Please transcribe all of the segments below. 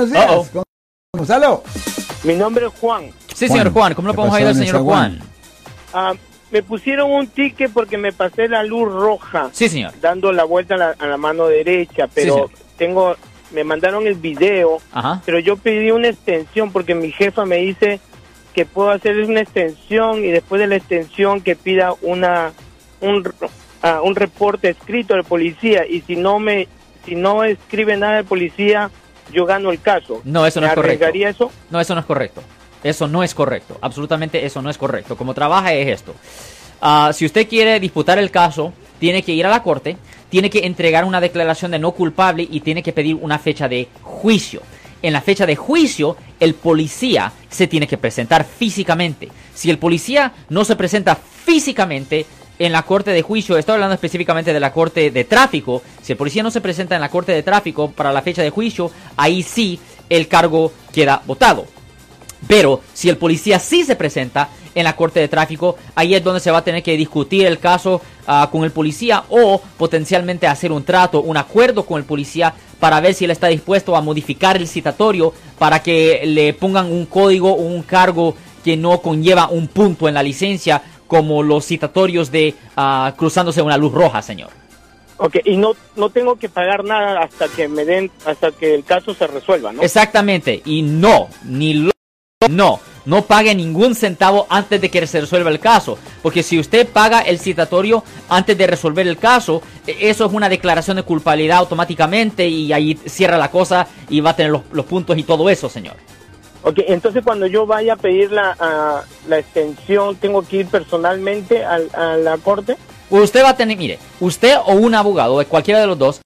Buenos días. Uh-oh. Con- Gonzalo. Mi nombre es Juan. Sí, señor Juan, ¿cómo lo ¿Qué podemos ayudar, señor Juan? Juan? Ah, me pusieron un ticket porque me pasé la luz roja Sí, señor. dando la vuelta a la, a la mano derecha, pero señor. tengo, me mandaron el video, Ajá. pero yo pedí una extensión porque mi jefa me dice que puedo hacer una extensión y después de la extensión que pida una un, ah, un reporte escrito del policía y si no me si no escribe nada el policía yo gano el caso. No, eso no ¿Me es correcto. eso? No, eso no es correcto. Eso no es correcto. Absolutamente eso no es correcto. Como trabaja es esto. Ah, si usted quiere disputar el caso, tiene que ir a la corte, tiene que entregar una declaración de no culpable y tiene que pedir una fecha de juicio. En la fecha de juicio, el policía se tiene que presentar físicamente. Si el policía no se presenta físicamente en la corte de juicio, estoy hablando específicamente de la corte de tráfico, si el policía no se presenta en la corte de tráfico para la fecha de juicio, ahí sí el cargo queda votado. Pero si el policía sí se presenta en la corte de tráfico, ahí es donde se va a tener que discutir el caso ah, con el policía o potencialmente hacer un trato, un acuerdo con el policía para ver si él está dispuesto a modificar el citatorio para que le pongan un código o un cargo que no conlleva un punto en la licencia como los citatorios de ah, cruzándose una luz roja, señor. Ok, y no, no tengo que pagar nada hasta que me den, hasta que el caso se resuelva, ¿no? Exactamente, y no, ni lo, no, no pague ningún centavo antes de que se resuelva el caso, porque si usted paga el citatorio antes de resolver el caso, e- eso es una declaración de culpabilidad automáticamente y ahí cierra la cosa y va a tener los, los puntos y todo eso, señor. Ok, entonces cuando yo vaya a pedir la, la extensión, ¿tengo que ir personalmente al- a, la corte? Usted va a tener, mire, usted o un abogado, cualquiera de los dos,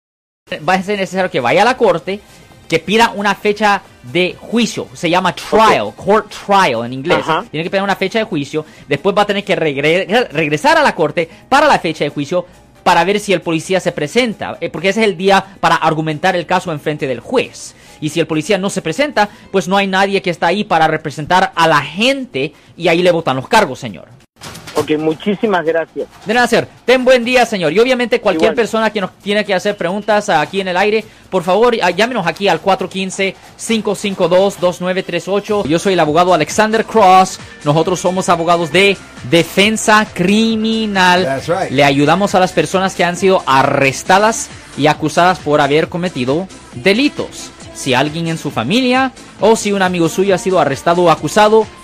va a ser necesario que vaya a la corte, que pida una fecha de juicio, se llama trial, court trial en inglés. Ajá. Tiene que pedir una fecha de juicio, después va a tener que regre- regresar a la corte para la fecha de juicio para ver si el policía se presenta, eh, porque ese es el día para argumentar el caso en frente del juez. Y si el policía no se presenta, pues no hay nadie que está ahí para representar a la gente y ahí le votan los cargos, señor. Ok, muchísimas gracias. De nada, señor. Ten buen día, señor. Y obviamente cualquier Igual. persona que nos tiene que hacer preguntas aquí en el aire, por favor, ah, llámenos aquí al 415-552-2938. Yo soy el abogado Alexander Cross. Nosotros somos abogados de defensa criminal. That's right. Le ayudamos a las personas que han sido arrestadas y acusadas por haber cometido delitos. Si alguien en su familia o si un amigo suyo ha sido arrestado o acusado,